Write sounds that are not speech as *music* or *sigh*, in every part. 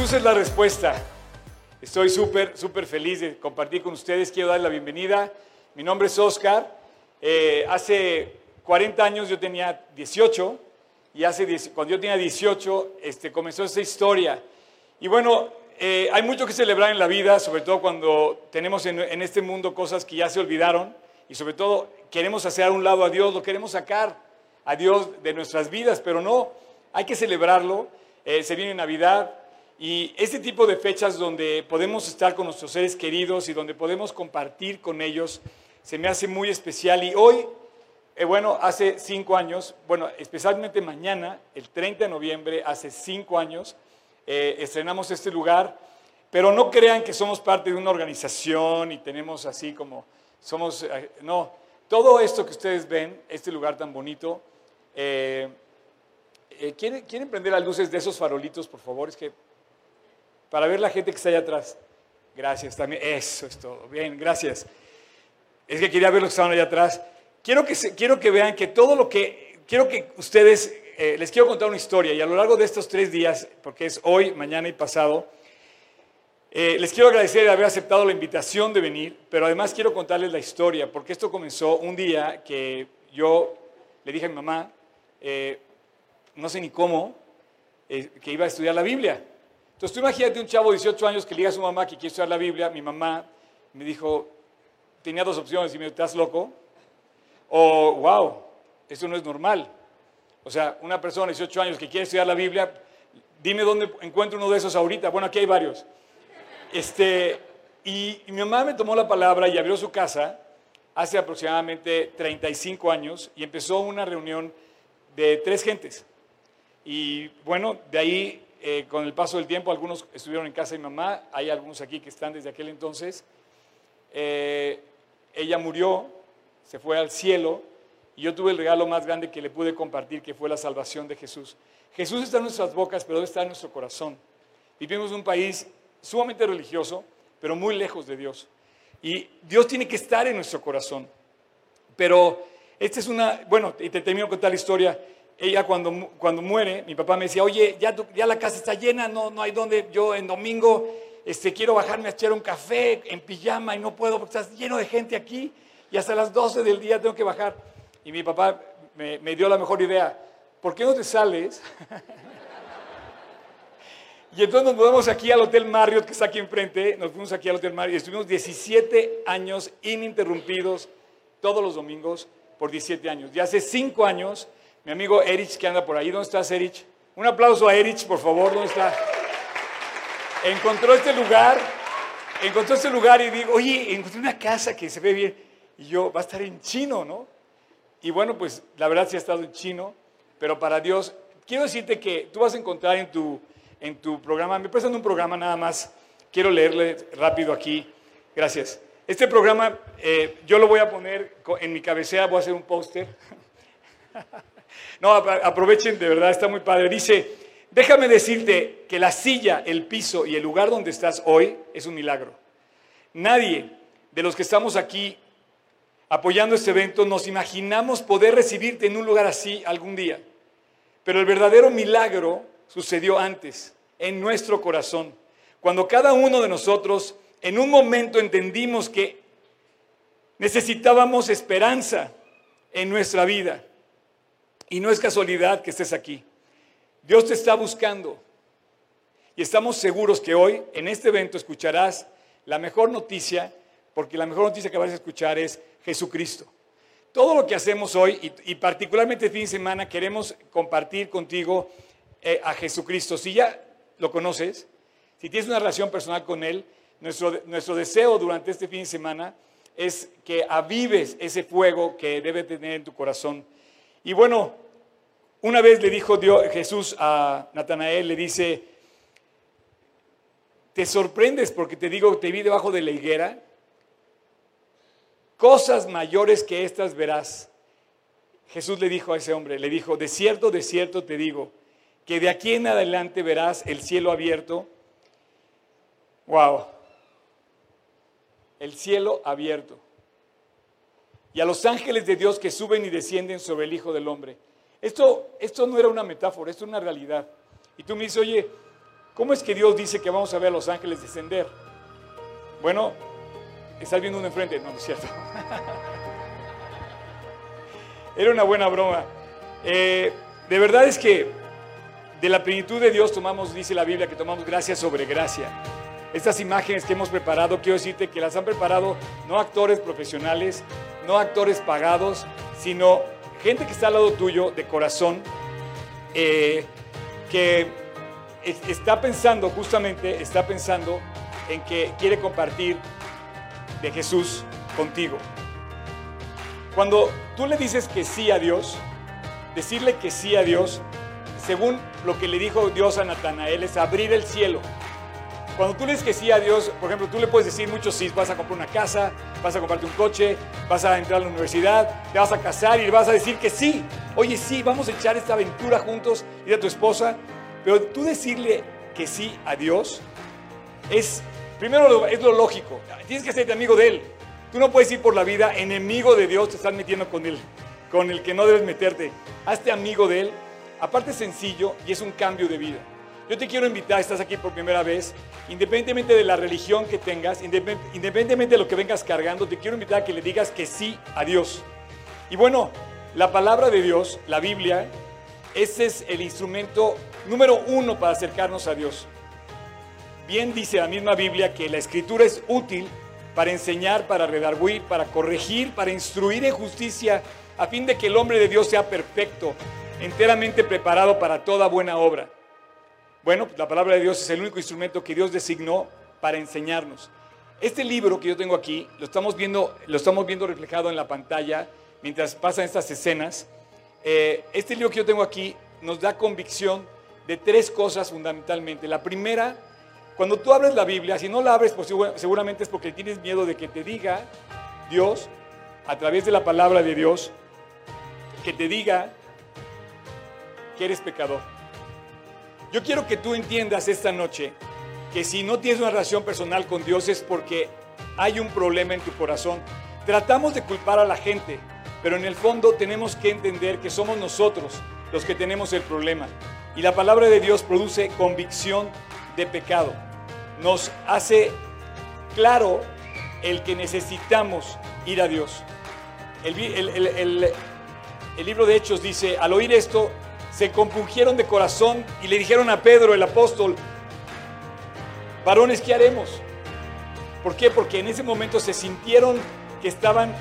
Jesús es la respuesta. Estoy súper, súper feliz de compartir con ustedes. Quiero dar la bienvenida. Mi nombre es Oscar. Eh, hace 40 años yo tenía 18 y hace cuando yo tenía 18 este, comenzó esta historia. Y bueno, eh, hay mucho que celebrar en la vida, sobre todo cuando tenemos en, en este mundo cosas que ya se olvidaron y sobre todo queremos hacer a un lado a Dios, lo queremos sacar a Dios de nuestras vidas, pero no, hay que celebrarlo. Eh, se viene Navidad y este tipo de fechas donde podemos estar con nuestros seres queridos y donde podemos compartir con ellos, se me hace muy especial. Y hoy, eh, bueno, hace cinco años, bueno, especialmente mañana, el 30 de noviembre, hace cinco años, eh, estrenamos este lugar, pero no crean que somos parte de una organización y tenemos así como, somos, no, todo esto que ustedes ven, este lugar tan bonito, eh, eh, ¿quieren, prender las luces de esos farolitos, por favor? Es que para ver la gente que está allá atrás. Gracias también. Eso es todo. Bien, gracias. Es que quería ver los que estaban allá atrás. Quiero que, quiero que vean que todo lo que... Quiero que ustedes... Eh, les quiero contar una historia y a lo largo de estos tres días, porque es hoy, mañana y pasado, les quiero agradecer de haber aceptado la invitación de venir, pero además quiero contarles la historia, porque esto comenzó un día que yo le dije a mi mamá, eh, no sé ni cómo, eh, que iba a estudiar la Biblia. Entonces tú imagínate un chavo de 18 años que le diga a su mamá que quiere estudiar la Biblia. Mi mamá me dijo, tenía dos opciones, y me dijo, ¿estás loco? O, wow, eso no es normal. O sea, una persona de 18 años que quiere estudiar la Biblia, dime dónde encuentro uno de esos ahorita. Bueno, aquí hay varios. Este, y, y mi mamá me tomó la palabra y abrió su casa hace aproximadamente 35 años y empezó una reunión de tres gentes. Y bueno, de ahí, eh, con el paso del tiempo, algunos estuvieron en casa de mi mamá, hay algunos aquí que están desde aquel entonces. Eh, ella murió, se fue al cielo, y yo tuve el regalo más grande que le pude compartir, que fue la salvación de Jesús. Jesús está en nuestras bocas, pero está en nuestro corazón. Vivimos en un país sumamente religioso, pero muy lejos de Dios. Y Dios tiene que estar en nuestro corazón. Pero esta es una, bueno, y te termino con tal historia. Ella cuando, cuando muere, mi papá me decía, oye, ya, la casa está llena, no, no hay donde, yo en domingo este, quiero bajarme a echar un café en pijama y no puedo porque estás lleno de gente aquí y hasta las 12 del día tengo que bajar. Y mi papá me, me dio la mejor idea, ¿por qué no te sales? *laughs* y entonces nos mudamos aquí al Hotel Marriott, que está aquí enfrente, nos fuimos aquí al Hotel Marriott y estuvimos 17 años ininterrumpidos todos los domingos por 17 años. Y hace 5 años, mi amigo Erich, que anda por ahí, ¿dónde estás, Erich? Un aplauso a Erich, por favor, ¿dónde está? Encontró este lugar, encontró este lugar y digo, oye, encontré una casa que se ve bien. Y yo, va a estar en chino, ¿no? Y bueno, pues la verdad sí ha estado en chino, pero para Dios, quiero decirte que tú vas a encontrar en tu, en tu programa, me prestan un programa nada más, quiero leerle rápido aquí, gracias. Este programa eh, yo lo voy a poner en mi cabecera, voy a hacer un póster. *laughs* no, aprovechen, de verdad, está muy padre. Dice, déjame decirte que la silla, el piso y el lugar donde estás hoy es un milagro. Nadie de los que estamos aquí apoyando este evento nos imaginamos poder recibirte en un lugar así algún día. Pero el verdadero milagro sucedió antes, en nuestro corazón, cuando cada uno de nosotros en un momento entendimos que necesitábamos esperanza en nuestra vida. Y no es casualidad que estés aquí. Dios te está buscando. Y estamos seguros que hoy en este evento escucharás la mejor noticia, porque la mejor noticia que vas a escuchar es Jesucristo. Todo lo que hacemos hoy, y, particularmente el fin de semana, queremos compartir contigo eh, a Jesucristo. Si ya lo conoces, si tienes una relación personal con Él, nuestro, deseo durante este fin de semana es que avives ese fuego que debe tener en tu corazón. Y bueno, una vez le dijo Dios, Jesús a Natanael, le dice, ¿te sorprendes porque te digo, te vi debajo de la higuera? Cosas mayores que estas verás. Jesús le dijo a ese hombre, le dijo, de cierto, de cierto te digo, que de aquí en adelante verás el cielo abierto. Wow el cielo abierto y a los ángeles de Dios que suben y descienden sobre el Hijo del Hombre. Esto, esto no era una metáfora, esto es una realidad. Y tú me dices, oye, ¿cómo es que Dios dice que vamos a ver a los ángeles descender? Bueno, estás viendo uno enfrente. No, no es cierto. *laughs* Era una buena broma. Eh, de verdad es que de la plenitud de Dios tomamos, dice la Biblia, que tomamos gracia sobre gracia. Estas imágenes que hemos preparado, quiero decirte que las han preparado no actores profesionales, no actores pagados, sino gente que está al lado tuyo de corazón, eh, que está pensando, justamente está pensando en que quiere compartir de Jesús contigo. Cuando tú le dices que sí a Dios, decirle que sí a Dios, según lo que le dijo Dios a Natanael, es abrir el cielo cuando tú le dices que sí a Dios, por ejemplo, tú le puedes decir muchos sí, vas a comprar una casa, vas a comprarte un coche, vas a entrar a la universidad, te vas a casar y vas a decir que sí. Oye, sí, vamos a echar esta aventura juntos y a tu esposa. Pero tú decirle que sí a Dios es, primero es lo lógico. Tienes que ser amigo de Él. Tú no puedes ir por la vida enemigo de Dios, te estás metiendo con Él, con el que no debes meterte. Hazte amigo de Él. Aparte es sencillo y es un cambio de vida. Yo te quiero invitar, estás aquí por primera vez, independientemente de la religión que tengas, independientemente de lo que vengas cargando, te quiero invitar a que le digas que sí a Dios. Y bueno, la palabra de Dios, la Biblia, ese es el instrumento número uno para acercarnos a Dios. Bien dice la misma Biblia que la escritura es útil para enseñar, para redarguir, para corregir, para instruir en justicia, a fin de que el hombre de Dios sea perfecto, enteramente preparado para toda buena obra. Bueno, la palabra de Dios es el único instrumento que Dios designó para enseñarnos. Este libro que yo tengo aquí, lo estamos viendo, lo estamos viendo reflejado en la pantalla mientras pasan estas escenas. Eh, este libro que yo tengo aquí nos da convicción de tres cosas fundamentalmente. La primera, cuando tú abres la Biblia, si no la abres, pues seguramente es porque tienes miedo de que te diga Dios, a través de la palabra de Dios, que te diga que eres pecador. Yo quiero que tú entiendas esta noche que si no tienes una relación personal con Dios es porque hay un problema en tu corazón. Tratamos de culpar a la gente, pero en el fondo tenemos que entender que somos nosotros los que tenemos el problema. Y la palabra de Dios produce convicción de pecado. Nos hace claro el que necesitamos ir a Dios. El, libro de Hechos dice, al oír esto, se compungieron de corazón y le dijeron a Pedro, el apóstol, varones, ¿qué haremos? ¿Por qué? Porque en ese momento se sintieron que estaban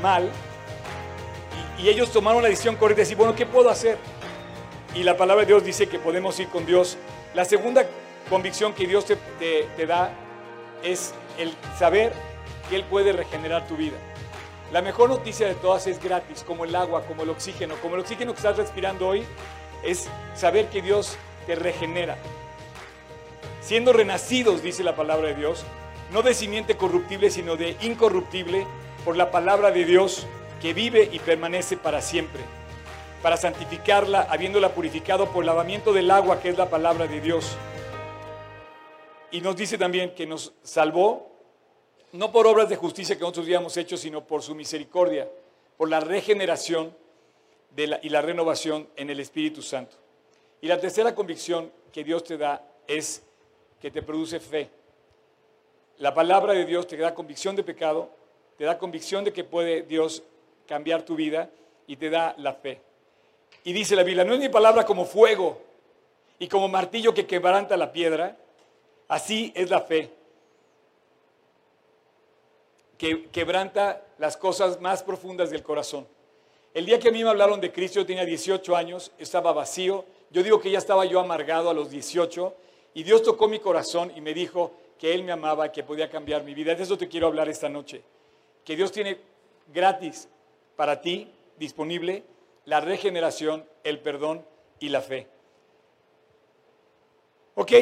mal y, ellos tomaron la decisión correcta de decir, bueno, ¿qué puedo hacer? Y la palabra de Dios dice que podemos ir con Dios. La segunda convicción que Dios te, te da es el saber que Él puede regenerar tu vida. La mejor noticia de todas es gratis, como el agua, como el oxígeno. Como el oxígeno que estás respirando hoy, es saber que Dios te regenera. Siendo renacidos, dice la palabra de Dios, no de simiente corruptible, sino de incorruptible, por la palabra de Dios que vive y permanece para siempre. Para santificarla, habiéndola purificado por lavamiento del agua, que es la palabra de Dios. Y nos dice también que nos salvó no por obras de justicia que nosotros habíamos hecho, sino por su misericordia, por la regeneración y la renovación en el Espíritu Santo. Y la tercera convicción que Dios te da es que te produce fe. La palabra de Dios te da convicción de pecado, te da convicción de que puede Dios cambiar tu vida y te da la fe. Y dice la Biblia, no es mi palabra como fuego y como martillo que quebranta la piedra, así es la fe que quebranta las cosas más profundas del corazón. El día que a mí me hablaron de Cristo, yo tenía 18 años, estaba vacío. Yo digo que ya estaba yo amargado a los 18 y Dios tocó mi corazón y me dijo que Él me amaba, que podía cambiar mi vida. De eso te quiero hablar esta noche. Que Dios tiene gratis para ti, disponible, la regeneración, el perdón y la fe. Ok,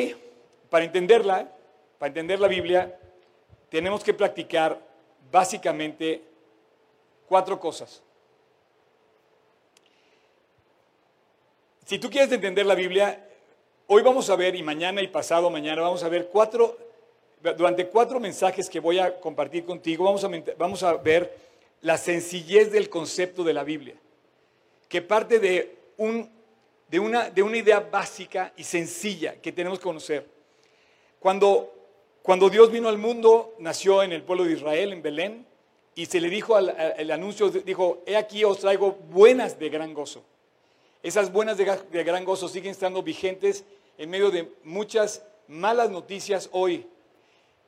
para entenderla, para entender la Biblia, tenemos que practicar básicamente cuatro cosas. Si tú quieres entender la Biblia, hoy vamos a ver, y mañana y pasado mañana, vamos a ver cuatro, durante cuatro mensajes que voy a compartir contigo, vamos a, vamos a ver la sencillez del concepto de la Biblia, que parte de un de una, de una idea básica y sencilla que tenemos que conocer. Cuando, cuando Dios vino al mundo, nació en el pueblo de Israel, en Belén, y se le dijo al, el anuncio, dijo, he aquí os traigo buenas de gran gozo. Esas buenas de, de gran gozo siguen estando vigentes en medio de muchas malas noticias hoy.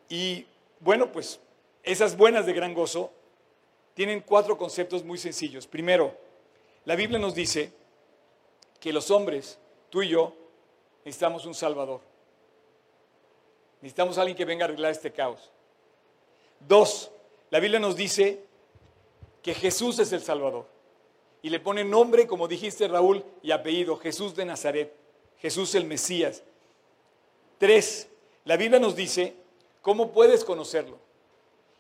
Y bueno, pues esas buenas de gran gozo tienen cuatro conceptos muy sencillos. Primero, la Biblia nos dice que los hombres, tú y yo, necesitamos un Salvador. Necesitamos a alguien que venga a arreglar este caos. Dos, la Biblia nos dice que Jesús es el Salvador. Y le pone nombre, como dijiste Raúl, y apellido, Jesús de Nazaret, Jesús el Mesías. Tres, la Biblia nos dice cómo puedes conocerlo.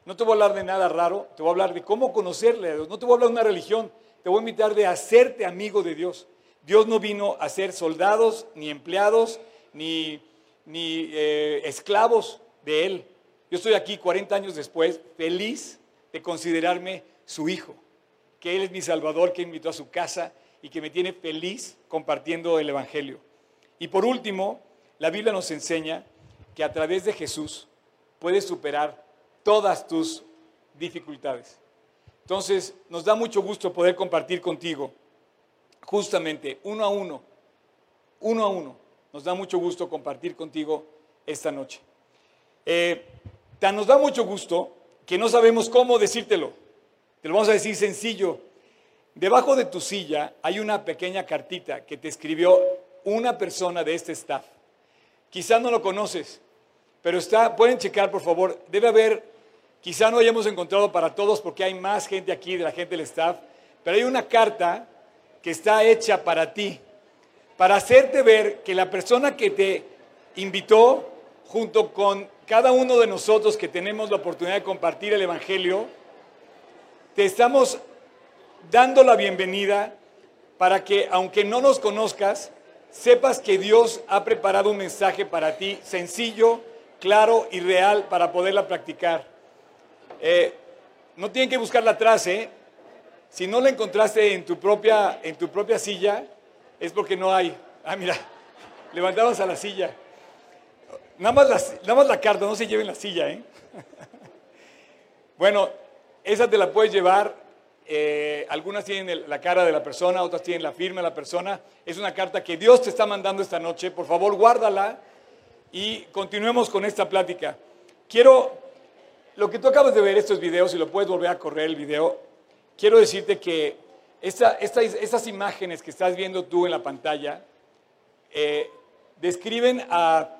No te voy a hablar de nada raro, te voy a hablar de cómo conocerle a Dios. No te voy a hablar de una religión, te voy a invitar de hacerte amigo de Dios. Dios no vino a ser soldados, ni empleados, ni, ni eh, esclavos de Él. Yo estoy aquí 40 años después, feliz de considerarme su hijo, que Él es mi Salvador, que invitó a su casa y que me tiene feliz compartiendo el Evangelio. Y por último, la Biblia nos enseña que a través de Jesús puedes superar todas tus dificultades. Entonces, nos da mucho gusto poder compartir contigo, justamente, uno a uno, uno a uno. Nos da mucho gusto compartir contigo esta noche. Eh, nos da mucho gusto que no sabemos cómo decírtelo. Te lo vamos a decir sencillo. Debajo de tu silla hay una pequeña cartita que te escribió una persona de este staff. Quizá no lo conoces, pero está, pueden checar por favor, debe haber Quizá no hayamos encontrado para todos porque hay más gente aquí de la gente del staff, pero hay una carta que está hecha para ti, para hacerte ver que la persona que te invitó, junto con cada uno de nosotros que tenemos la oportunidad de compartir el Evangelio, te estamos dando la bienvenida para que, aunque no nos conozcas, sepas que Dios ha preparado un mensaje para ti sencillo, claro y real para poderla practicar. Eh, no tienen que buscarla atrás, ¿eh? Si no la encontraste en tu propia, en tu propia silla, es porque no hay. Ah, mira, levantabas a la silla. Nada más, la, nada más la carta, no se lleven la silla, ¿eh? *laughs* bueno, esa te la puedes llevar. Eh, algunas tienen la cara de la persona, otras tienen la firma de la persona. Es una carta que Dios te está mandando esta noche. Por favor, guárdala y continuemos con esta plática. Quiero lo que tú acabas de ver estos videos, y lo puedes volver a correr el video, quiero decirte que estas imágenes que estás viendo tú en la pantalla eh, describen a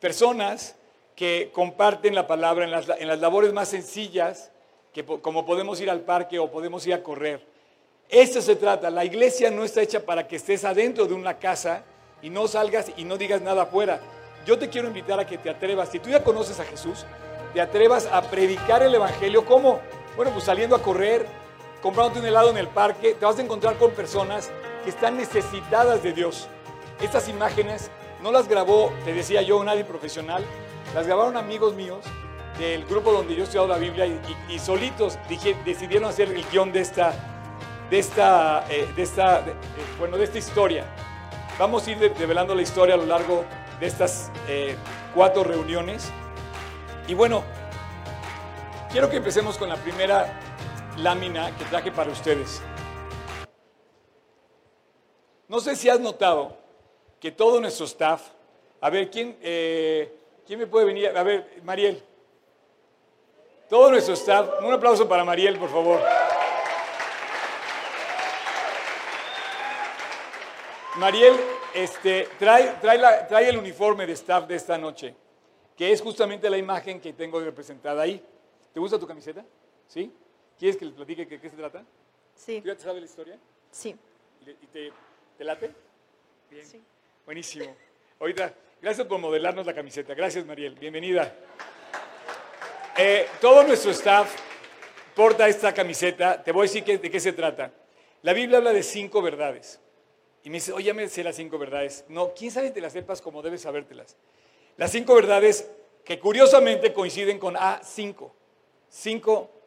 personas que comparten la palabra en las, en las labores más sencillas, que, como podemos ir al parque o podemos ir a correr. Esto se trata, la iglesia no está hecha para que estés adentro de una casa y no salgas y no digas nada afuera. Yo te quiero invitar a que te atrevas, si tú ya conoces a Jesús, te atrevas a predicar el Evangelio. ¿Cómo? Bueno, pues saliendo a correr, comprándote un helado en el parque, te vas a encontrar con personas que están necesitadas de Dios. Estas imágenes no las grabó, te decía yo, nadie profesional, las grabaron amigos míos del grupo donde yo he estudiado la Biblia y, solitos decidieron hacer el guion de esta, de esta, eh, de esta eh, bueno, de esta historia. Vamos a ir develando la historia a lo largo de estas eh, cuatro reuniones. Y bueno, quiero que empecemos con la primera lámina que traje para ustedes. No sé si has notado que todo nuestro staff, a ver, ¿quién, eh, ¿quién me puede venir? A ver, Mariel. Todo nuestro staff, un aplauso para Mariel, por favor. Mariel este, trae, trae, trae el uniforme de staff de esta noche que es justamente la imagen que tengo representada ahí. ¿Te gusta tu camiseta? ¿Sí? ¿Quieres que les platique de qué se trata? Sí. ¿Tú ya te sabes la historia? Sí. ¿Y te, te late? Bien. Sí. Buenísimo. Ahorita, gracias por modelarnos la camiseta. Gracias, Mariel. Bienvenida. Eh, todo nuestro staff porta esta camiseta. Te voy a decir de qué se trata. La Biblia habla de cinco verdades. Y me dice, oye, ya me sé las cinco verdades. No, quién sabe que te las sepas como debes sabértelas. Las cinco verdades que curiosamente coinciden con A5. Cinco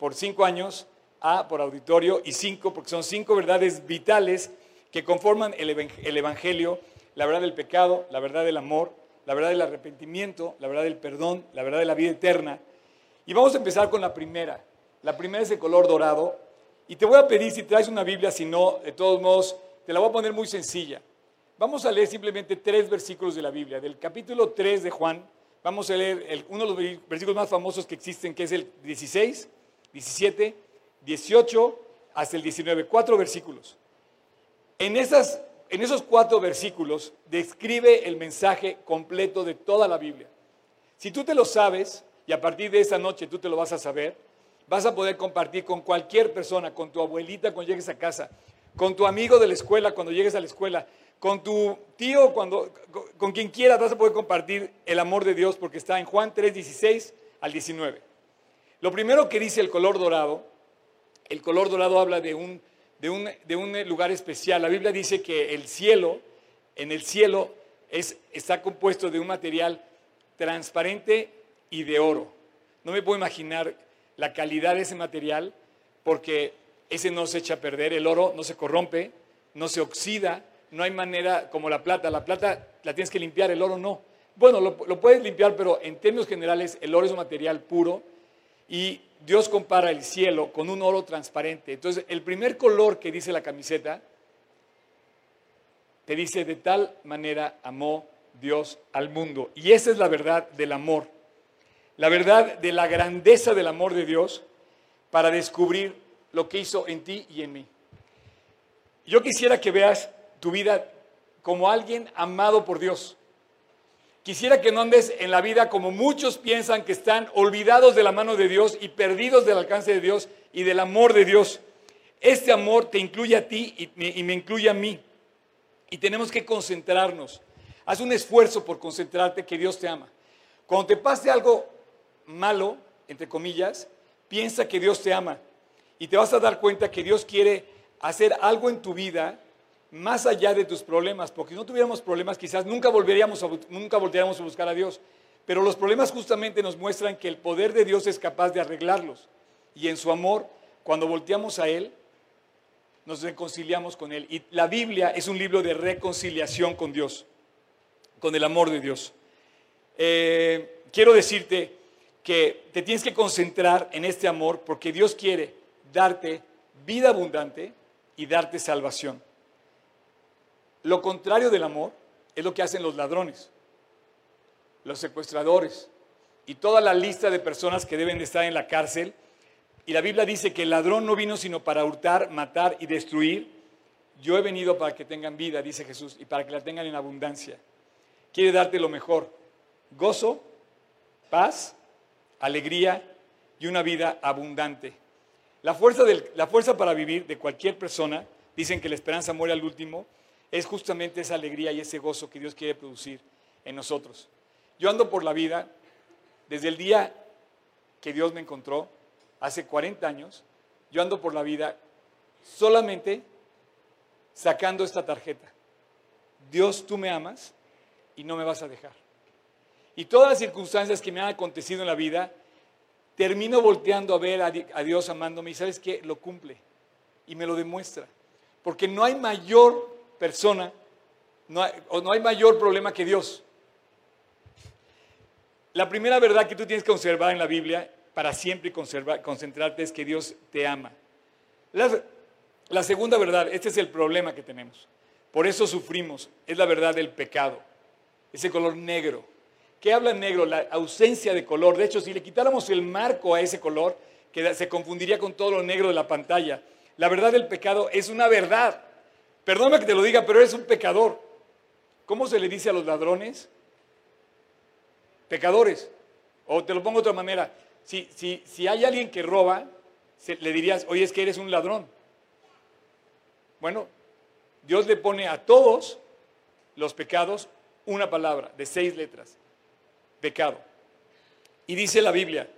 por cinco años, A por auditorio y cinco porque son cinco verdades vitales que conforman el Evangelio, la verdad del pecado, la verdad del amor, la verdad del arrepentimiento, la verdad del perdón, la verdad de la vida eterna. Y vamos a empezar con la primera. La primera es de color dorado. Y te voy a pedir si traes una Biblia, si no, de todos modos, te la voy a poner muy sencilla. Vamos a leer simplemente tres versículos de la Biblia. Del capítulo 3 de Juan, vamos a leer uno de los versículos más famosos que existen, que es el 16, 17, 18 hasta el 19. Cuatro versículos. En, esas, en esos cuatro versículos describe el mensaje completo de toda la Biblia. Si tú te lo sabes, y a partir de esa noche tú te lo vas a saber, vas a poder compartir con cualquier persona, con tu abuelita cuando llegues a casa, con tu amigo de la escuela cuando llegues a la escuela, con tu tío, cuando, con, quien quieras vas a poder compartir el amor de Dios porque está en Juan 3, 16 al 19. Lo primero que dice el color dorado, el color dorado habla de un de un, lugar especial. La Biblia dice que el cielo, en el cielo, es, está compuesto de un material transparente y de oro. No me puedo imaginar la calidad de ese material porque ese no se echa a perder, el oro no se corrompe, no se oxida, no hay manera como la plata. La plata la tienes que limpiar, el oro no. Bueno, lo, lo puedes limpiar, pero en términos generales el oro es un material puro y Dios compara el cielo con un oro transparente. Entonces, el primer color que dice la camiseta, te dice, de tal manera amó Dios al mundo. Y esa es la verdad del amor. La verdad de la grandeza del amor de Dios para descubrir lo que hizo en ti y en mí. Yo quisiera que veas tu vida como alguien amado por Dios. Quisiera que no andes en la vida como muchos piensan que están olvidados de la mano de Dios y perdidos del alcance de Dios y del amor de Dios. Este amor te incluye a ti y me, incluye a mí. Y tenemos que concentrarnos. Haz un esfuerzo por concentrarte que Dios te ama. Cuando te pase algo malo, entre comillas, piensa que Dios te ama. Y te vas a dar cuenta que Dios quiere hacer algo en tu vida más allá de tus problemas, porque si no tuviéramos problemas quizás nunca volveríamos, a, nunca volveríamos a buscar a Dios. Pero los problemas justamente nos muestran que el poder de Dios es capaz de arreglarlos. Y en su amor, cuando volteamos a Él, nos reconciliamos con Él. Y la Biblia es un libro de reconciliación con Dios, con el amor de Dios. Eh, quiero decirte que te tienes que concentrar en este amor porque Dios quiere darte vida abundante y darte salvación. Lo contrario del amor es lo que hacen los ladrones, los secuestradores y toda la lista de personas que deben de estar en la cárcel. Y la Biblia dice que el ladrón no vino sino para hurtar, matar y destruir. Yo he venido para que tengan vida, dice Jesús, y para que la tengan en abundancia. Quiere darte lo mejor, gozo, paz, alegría y una vida abundante. La fuerza, la fuerza para vivir de cualquier persona, dicen que la esperanza muere al último, es justamente esa alegría y ese gozo que Dios quiere producir en nosotros. Yo ando por la vida desde el día que Dios me encontró, hace 40 años, yo ando por la vida solamente sacando esta tarjeta. Dios, tú me amas y no me vas a dejar. Y todas las circunstancias que me han acontecido en la vida, termino volteando a ver a Dios amándome y sabes que lo cumple y me lo demuestra. Porque no hay mayor persona, no hay, o no hay mayor problema que Dios. La primera verdad que tú tienes que conservar en la Biblia, para siempre concentrarte, es que Dios te ama. La, la segunda verdad, este es el problema que tenemos. Por eso sufrimos, es la verdad del pecado, ese color negro. ¿Qué habla negro? La ausencia de color. De hecho, si le quitáramos el marco a ese color, que se confundiría con todo lo negro de la pantalla. La verdad del pecado es una verdad. Perdóname que te lo diga, pero eres un pecador. ¿Cómo se le dice a los ladrones? Pecadores. O te lo pongo de otra manera. Si, si, si hay alguien que roba, le dirías, oye, es que eres un ladrón. Bueno, Dios le pone a todos los pecados una palabra de seis letras. Pecado. Y dice la Biblia,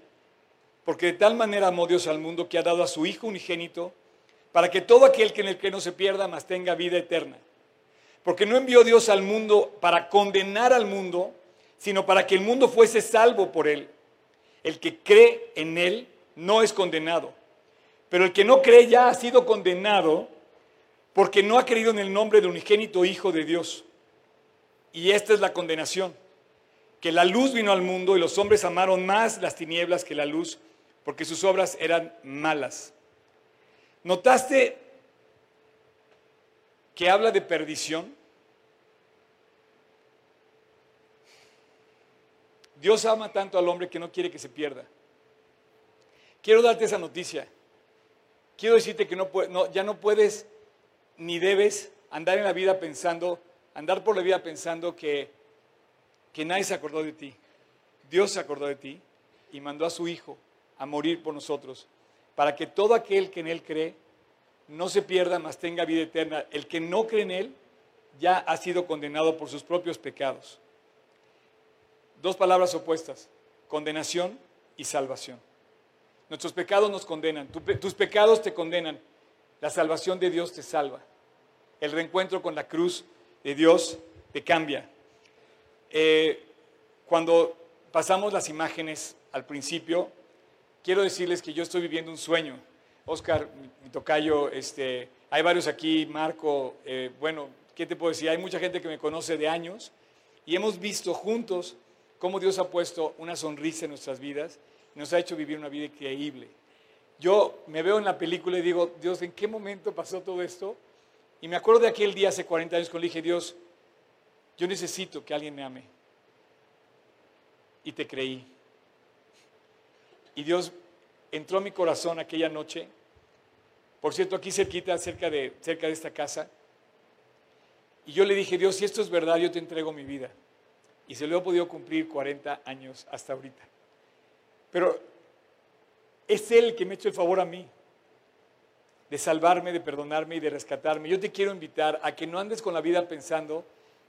porque de tal manera amó Dios al mundo que ha dado a su Hijo unigénito para que todo aquel que en el que no se pierda, más tenga vida eterna. Porque no envió Dios al mundo para condenar al mundo, sino para que el mundo fuese salvo por él. El que cree en él no es condenado, pero el que no cree ya ha sido condenado porque no ha creído en el nombre del unigénito Hijo de Dios. Y esta es la condenación, que la luz vino al mundo y los hombres amaron más las tinieblas que la luz, porque sus obras eran malas. ¿Notaste que habla de perdición? Dios ama tanto al hombre que no quiere que se pierda. Quiero darte esa noticia. Quiero decirte que ya no puedes ni debes andar en la vida pensando, andar por la vida pensando que, que nadie se acordó de ti. Dios se acordó de ti y mandó a su Hijo a morir por nosotros, para que todo aquel que en Él cree no se pierda, mas tenga vida eterna. El que no cree en Él ya ha sido condenado por sus propios pecados. Dos palabras opuestas, condenación y salvación. Nuestros pecados nos condenan, tus pecados te condenan, la salvación de Dios te salva. El reencuentro con la cruz de Dios te cambia. Eh, cuando pasamos las imágenes al principio, quiero decirles que yo estoy viviendo un sueño. Oscar, mi tocayo, este, hay varios aquí, Marco, eh, bueno, ¿qué te puedo decir? Hay mucha gente que me conoce de años y hemos visto juntos cómo Dios ha puesto una sonrisa en nuestras vidas y nos ha hecho vivir una vida increíble. Yo me veo en la película y digo, Dios, ¿en qué momento pasó todo esto? Y me acuerdo de aquel día hace 40 años cuando dije, Dios, yo necesito que alguien me ame. Y te creí. Y Dios entró a mi corazón aquella noche. Por cierto, aquí cerquita, cerca de, cerca de esta casa. Y yo le dije, Dios, si esto es verdad, yo te entrego mi vida. Y se lo he podido cumplir 40 años hasta ahorita. Pero es Él que me ha hecho el favor a mí de salvarme, de perdonarme y de rescatarme. Yo te quiero invitar a que no andes con la vida pensando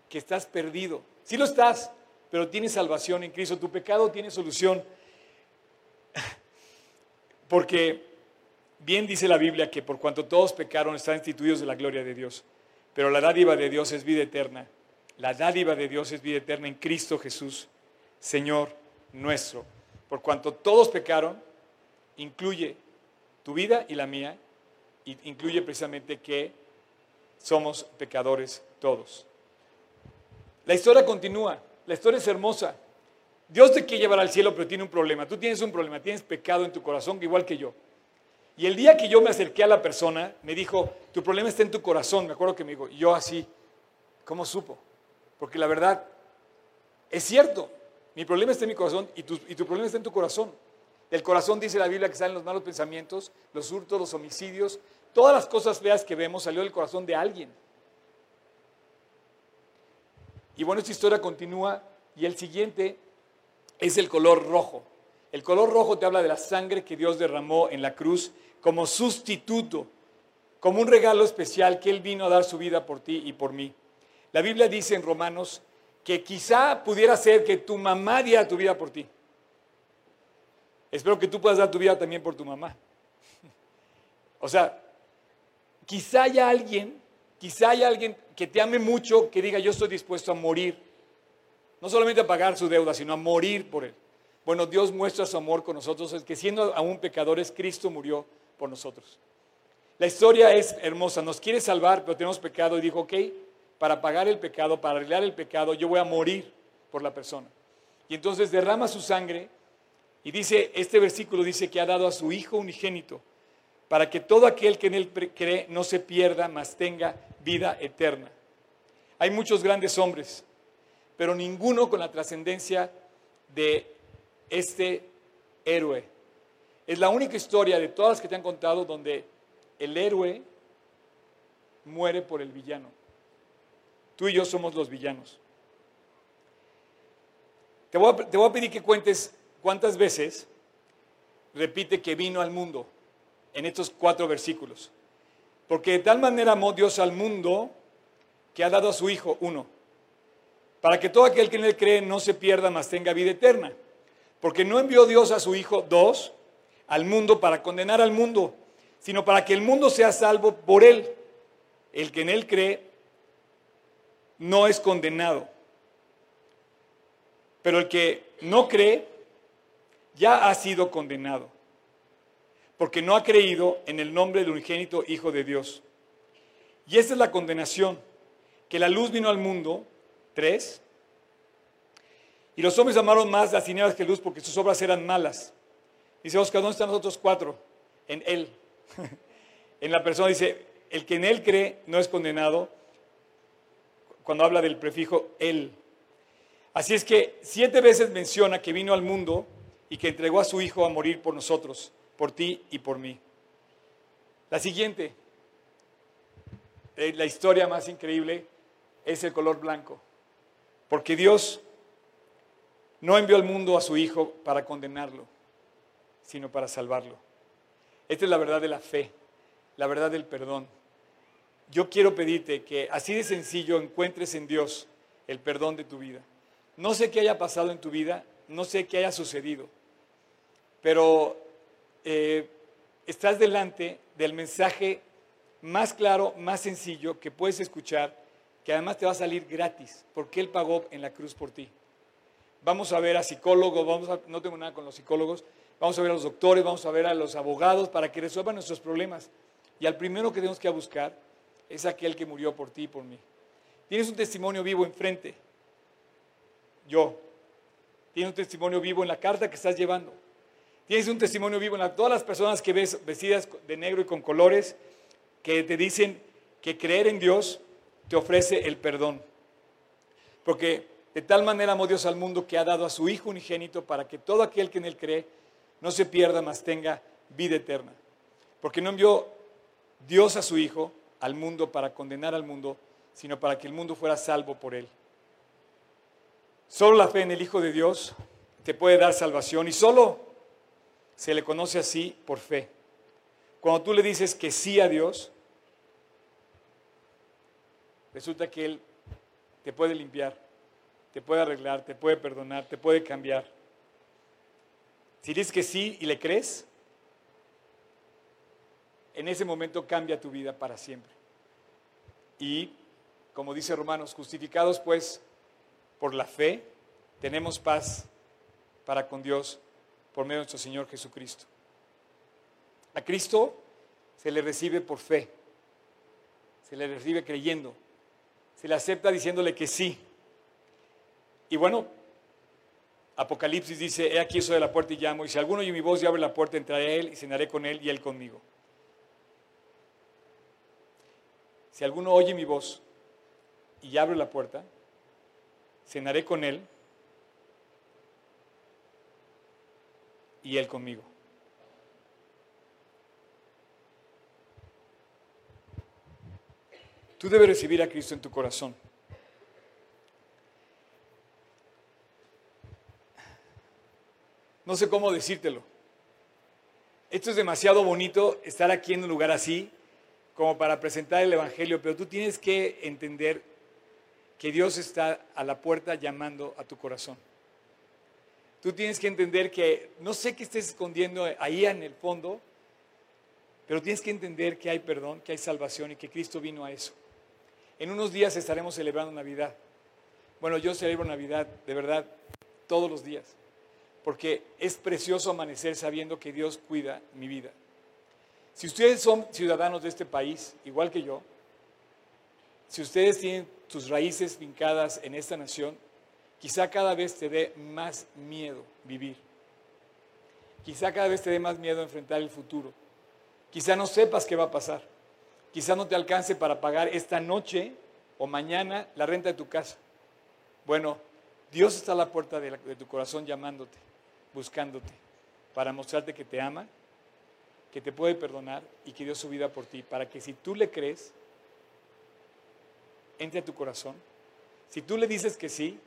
que estás perdido. Sí lo estás, pero tienes salvación en Cristo. Tu pecado tiene solución. Porque bien dice la Biblia que por cuanto todos pecaron están instituidos de la gloria de Dios. Pero la dádiva de Dios es vida eterna la dádiva de Dios es vida eterna en Cristo Jesús, Señor nuestro. Por cuanto todos pecaron, incluye tu vida y la mía, y incluye precisamente que somos pecadores todos. La historia continúa, la historia es hermosa. Dios te quiere llevar al cielo, pero tiene un problema. Tú tienes un problema, tienes pecado en tu corazón, igual que yo. Y el día que yo me acerqué a la persona, me dijo, tu problema está en tu corazón. Me acuerdo que me dijo, y yo así, ¿cómo supo? Porque la verdad es cierto. Mi problema está en mi corazón y tu, problema está en tu corazón. El corazón dice la Biblia que salen los malos pensamientos, los hurtos, los homicidios. Todas las cosas feas que vemos salió del corazón de alguien. Y bueno, esta historia continúa y el siguiente es el color rojo. El color rojo te habla de la sangre que Dios derramó en la cruz como sustituto, como un regalo especial que Él vino a dar su vida por ti y por mí. La Biblia dice en Romanos que quizá pudiera ser que tu mamá diera tu vida por ti. Espero que tú puedas dar tu vida también por tu mamá. O sea, quizá haya alguien, quizá haya alguien que te ame mucho, que diga yo estoy dispuesto a morir. No solamente a pagar su deuda, sino a morir por él. Bueno, Dios muestra su amor con nosotros, es que siendo aún pecadores, Cristo murió por nosotros. La historia es hermosa, nos quiere salvar, pero tenemos pecado y dijo, ok, para pagar el pecado, para arreglar el pecado, yo voy a morir por la persona. Y entonces derrama su sangre y dice, este versículo dice que ha dado a su Hijo unigénito para que todo aquel que en él cree no se pierda, mas tenga vida eterna. Hay muchos grandes hombres, pero ninguno con la trascendencia de este héroe. Es la única historia de todas las que te han contado donde el héroe muere por el villano. Tú y yo somos los villanos. Te voy, a, pedir que cuentes cuántas veces repite que vino al mundo en estos cuatro versículos. Porque de tal manera amó Dios al mundo que ha dado a su Hijo, uno, para que todo aquel que en él cree no se pierda, mas tenga vida eterna. Porque no envió Dios a su Hijo, dos, al mundo para condenar al mundo, sino para que el mundo sea salvo por él. El que en él cree no es condenado. Pero el que no cree ya ha sido condenado, porque no ha creído en el nombre del unigénito Hijo de Dios. Y esta es la condenación, que la luz vino al mundo, tres, y los hombres amaron más las tinieblas que luz porque sus obras eran malas. Dice Oscar, ¿dónde están los otros cuatro? En Él. *laughs* en la persona dice, el que en Él cree no es condenado cuando habla del prefijo Él. Así es que siete veces menciona que vino al mundo y que entregó a su Hijo a morir por nosotros, por ti y por mí. La siguiente, eh, la historia más increíble, es el color blanco. Porque Dios no envió al mundo a su Hijo para condenarlo, sino para salvarlo. Esta es la verdad de la fe, la verdad del perdón. Yo quiero pedirte que así de sencillo encuentres en Dios el perdón de tu vida. No sé qué haya pasado en tu vida, no sé qué haya sucedido, pero eh, estás delante del mensaje más claro, más sencillo que puedes escuchar, que además te va a salir gratis, porque Él pagó en la cruz por ti vamos a ver a psicólogos, vamos no tengo nada con los psicólogos, vamos a ver a los doctores, vamos a ver a los abogados para que resuelvan nuestros problemas. Y al primero que tenemos que buscar es aquel que murió por ti y por mí. Tienes un testimonio vivo enfrente. Yo. Tienes un testimonio vivo en la carta que estás llevando. Tienes un testimonio vivo en todas las personas que ves vestidas de negro y con colores que te dicen que creer en Dios te ofrece el perdón. Porque de tal manera amó Dios al mundo que ha dado a su Hijo unigénito para que todo aquel que en él cree no se pierda, mas tenga vida eterna. Porque no envió Dios a su Hijo al mundo para condenar al mundo, sino para que el mundo fuera salvo por él. Solo la fe en el Hijo de Dios te puede dar salvación y solo se le conoce así por fe. Cuando tú le dices que sí a Dios, resulta que Él te puede limpiar te puede arreglar, te puede perdonar, te puede cambiar. Si dices que sí y le crees, en ese momento cambia tu vida para siempre. Y, como dice Romanos, justificados pues por la fe, tenemos paz para con Dios por medio de nuestro Señor Jesucristo. A Cristo se le recibe por fe, se le recibe creyendo, se le acepta diciéndole que sí, y bueno, Apocalipsis dice, he aquí eso de la puerta y llamo, y si alguno oye mi voz y abre la puerta, entraré a él y cenaré con él y él conmigo. Si alguno oye mi voz y abre la puerta, cenaré con él y él conmigo. Tú debes recibir a Cristo en tu corazón. No sé cómo decírtelo. Esto es demasiado bonito estar aquí en un lugar así, como para presentar el Evangelio, pero tú tienes que entender que Dios está a la puerta llamando a tu corazón. Tú tienes que entender que no sé qué estés escondiendo ahí en el fondo, pero tienes que entender que hay perdón, que hay salvación y que Cristo vino a eso. En unos días estaremos celebrando Navidad. Bueno, yo celebro Navidad de verdad todos los días porque es precioso amanecer sabiendo que Dios cuida mi vida. Si ustedes son ciudadanos de este país, igual que yo, si ustedes tienen sus raíces fincadas en esta nación, quizá cada vez te dé más miedo vivir. Quizá cada vez te dé más miedo enfrentar el futuro. Quizá no sepas qué va a pasar. Quizá no te alcance para pagar esta noche o mañana la renta de tu casa. Bueno, Dios está a la puerta de, de tu corazón llamándote buscándote para mostrarte que te ama, que te puede perdonar y que dio su vida por ti, para que si tú le crees, entre a tu corazón, si tú le dices que sí,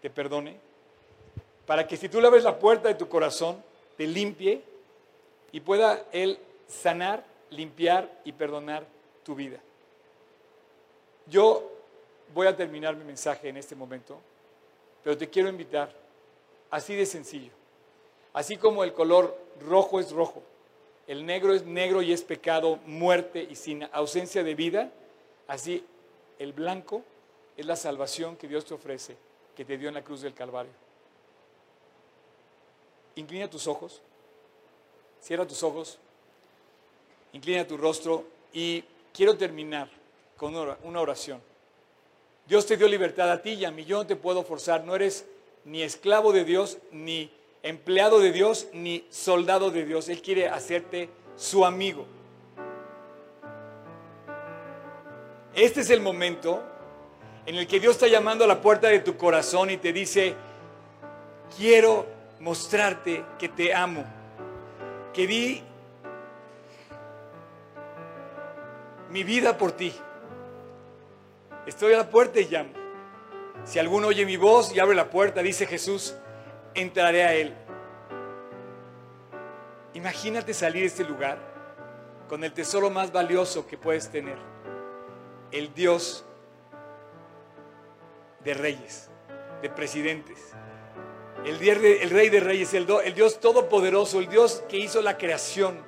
te perdone, para que si tú le abres la puerta de tu corazón, te limpie y pueda Él sanar, limpiar y perdonar tu vida. Yo voy a terminar mi mensaje en este momento, pero te quiero invitar, así de sencillo, Así como el color rojo es rojo, el negro es negro y es pecado, muerte y sin ausencia de vida, así el blanco es la salvación que Dios te ofrece, que te dio en la cruz del Calvario. Inclina tus ojos, cierra tus ojos, inclina tu rostro y quiero terminar con una oración. Dios te dio libertad a ti y a mí. Yo no te puedo forzar. No eres ni esclavo de Dios, ni empleado de Dios, ni soldado de Dios. Él quiere hacerte su amigo. Este es el momento en el que Dios está llamando a la puerta de tu corazón y te dice, quiero mostrarte que te amo, que di mi vida por ti. Estoy a la puerta y llamo. Si alguno oye mi voz y abre la puerta, dice Jesús, entraré a él. Imagínate salir de este lugar con el tesoro más valioso que puedes tener, el Dios de reyes, de presidentes, el, rey de reyes, el, el Dios todopoderoso, el Dios que hizo la creación.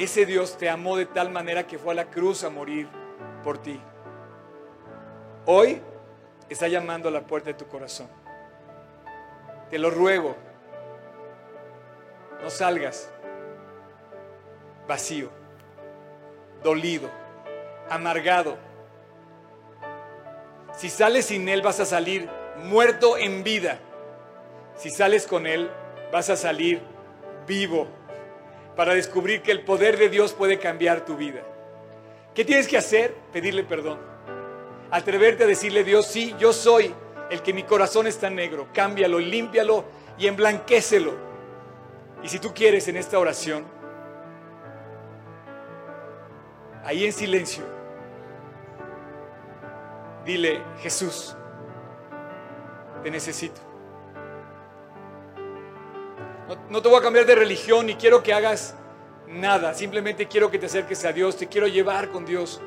Ese Dios te amó de tal manera que fue a la cruz a morir por ti. Hoy está llamando a la puerta de tu corazón. Te lo ruego, no salgas vacío, dolido, amargado. Si sales sin Él vas a salir muerto en vida. Si sales con Él vas a salir vivo para descubrir que el poder de Dios puede cambiar tu vida. ¿Qué tienes que hacer? Pedirle perdón. Atreverte a decirle Dios, sí, yo soy el que mi corazón está negro. Cámbialo, límpialo y emblanquécelo. Y si tú quieres en esta oración, ahí en silencio, dile, Jesús, te necesito. No, te voy a cambiar de religión ni quiero que hagas nada. Simplemente quiero que te acerques a Dios, te quiero llevar con Dios.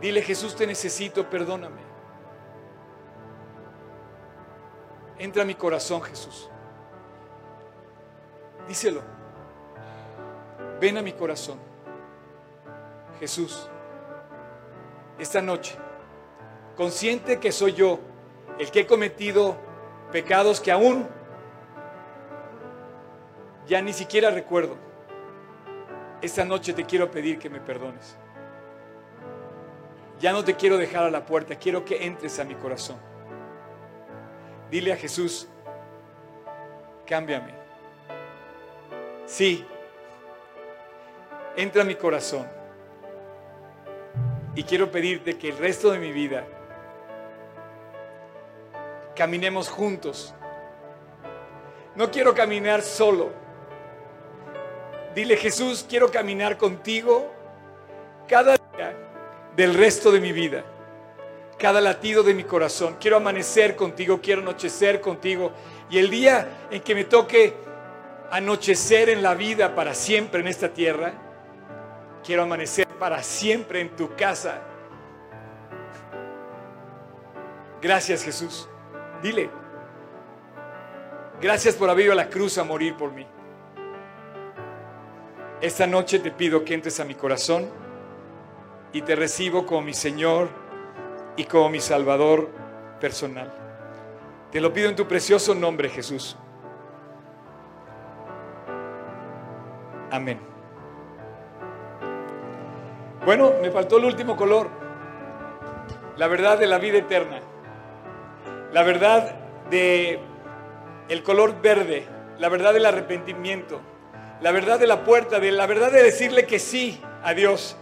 Dile, Jesús, te necesito, perdóname. Entra a mi corazón, Jesús. Díselo. Ven a mi corazón. Jesús, esta noche, consciente que soy yo el que he cometido pecados que aún ya ni siquiera recuerdo, esta noche te quiero pedir que me perdones. Ya no te quiero dejar a la puerta, quiero que entres a mi corazón. Dile a Jesús, cámbiame. Sí, entra a mi corazón. Y quiero pedirte que el resto de mi vida caminemos juntos. No quiero caminar solo. Dile Jesús, quiero caminar contigo cada día del resto de mi vida cada latido de mi corazón. Quiero amanecer contigo, quiero anochecer contigo. Y el día en que me toque anochecer en la vida para siempre en esta tierra, quiero amanecer para siempre en tu casa. Gracias Jesús. Dile, gracias por haber ido a la cruz a morir por mí. Esta noche te pido que entres a mi corazón y te recibo como mi Señor y como mi Salvador personal. Te lo pido en tu precioso nombre, Jesús. Amén. Bueno, me faltó el último color. La verdad de la vida eterna. La verdad de el color verde, la verdad del arrepentimiento, la verdad de la puerta, de la verdad de decirle que sí a Dios.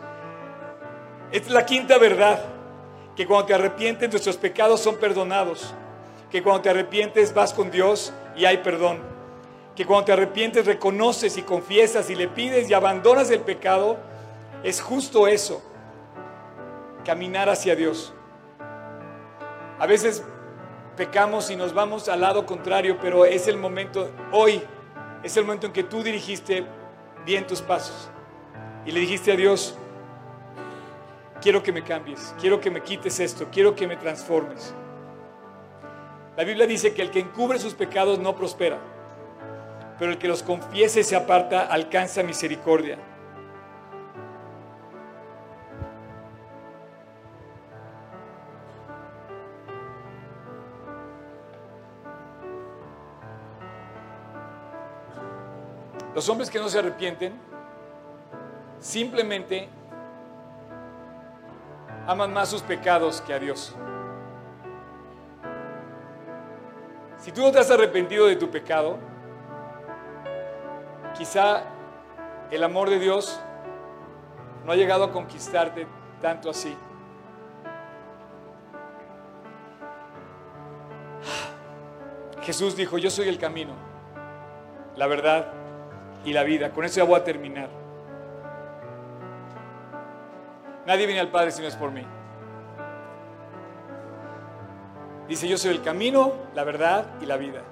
Es la quinta verdad que cuando te arrepientes nuestros pecados son perdonados, que cuando te arrepientes vas con Dios y hay perdón, que cuando te arrepientes reconoces y confiesas y le pides y abandonas el pecado, es justo eso, caminar hacia Dios. A veces pecamos y nos vamos al lado contrario, pero es el momento, hoy es el momento en que tú dirigiste bien tus pasos y le dijiste a Dios, quiero que me cambies, quiero que me quites esto, quiero que me transformes. La Biblia dice que el que encubre sus pecados no prospera, pero el que los confiese y se aparta alcanza misericordia. Los hombres que no se arrepienten simplemente aman más sus pecados que a Dios. Si tú no te has arrepentido de tu pecado, quizá el amor de Dios no ha llegado a conquistarte tanto así. Jesús dijo, yo soy el camino, la verdad y la vida. Con eso ya voy a terminar. Nadie viene al Padre si no es por mí. Dice, yo soy el camino, la verdad y la vida.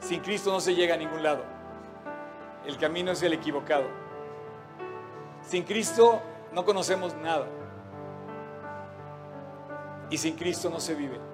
Sin Cristo no se llega a ningún lado. El camino es el equivocado. Sin Cristo no conocemos nada. Y sin Cristo no se vive.